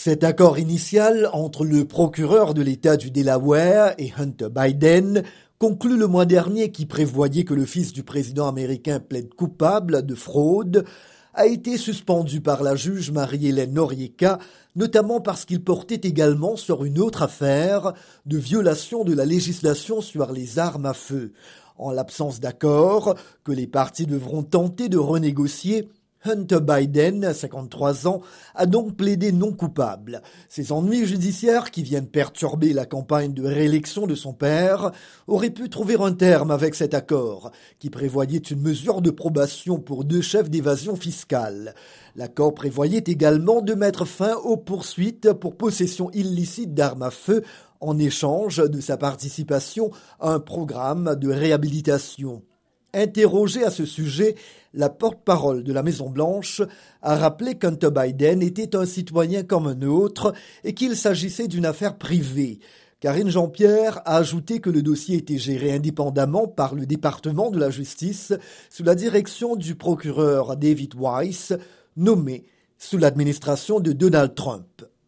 Cet accord initial entre le procureur de l'État du Delaware et Hunter Biden conclu le mois dernier qui prévoyait que le fils du président américain plaide coupable de fraude a été suspendu par la juge Marie-Hélène Norieka, notamment parce qu'il portait également sur une autre affaire de violation de la législation sur les armes à feu. En l'absence d'accord, que les partis devront tenter de renégocier, Hunter Biden, 53 ans, a donc plaidé non coupable. Ces ennuis judiciaires qui viennent perturber la campagne de réélection de son père auraient pu trouver un terme avec cet accord, qui prévoyait une mesure de probation pour deux chefs d'évasion fiscale. L'accord prévoyait également de mettre fin aux poursuites pour possession illicite d'armes à feu en échange de sa participation à un programme de réhabilitation. Interrogé à ce sujet, la porte-parole de la Maison-Blanche a rappelé qu'Hunter Biden était un citoyen comme un autre et qu'il s'agissait d'une affaire privée. Karine Jean-Pierre a ajouté que le dossier était géré indépendamment par le département de la justice sous la direction du procureur David Weiss, nommé sous l'administration de Donald Trump.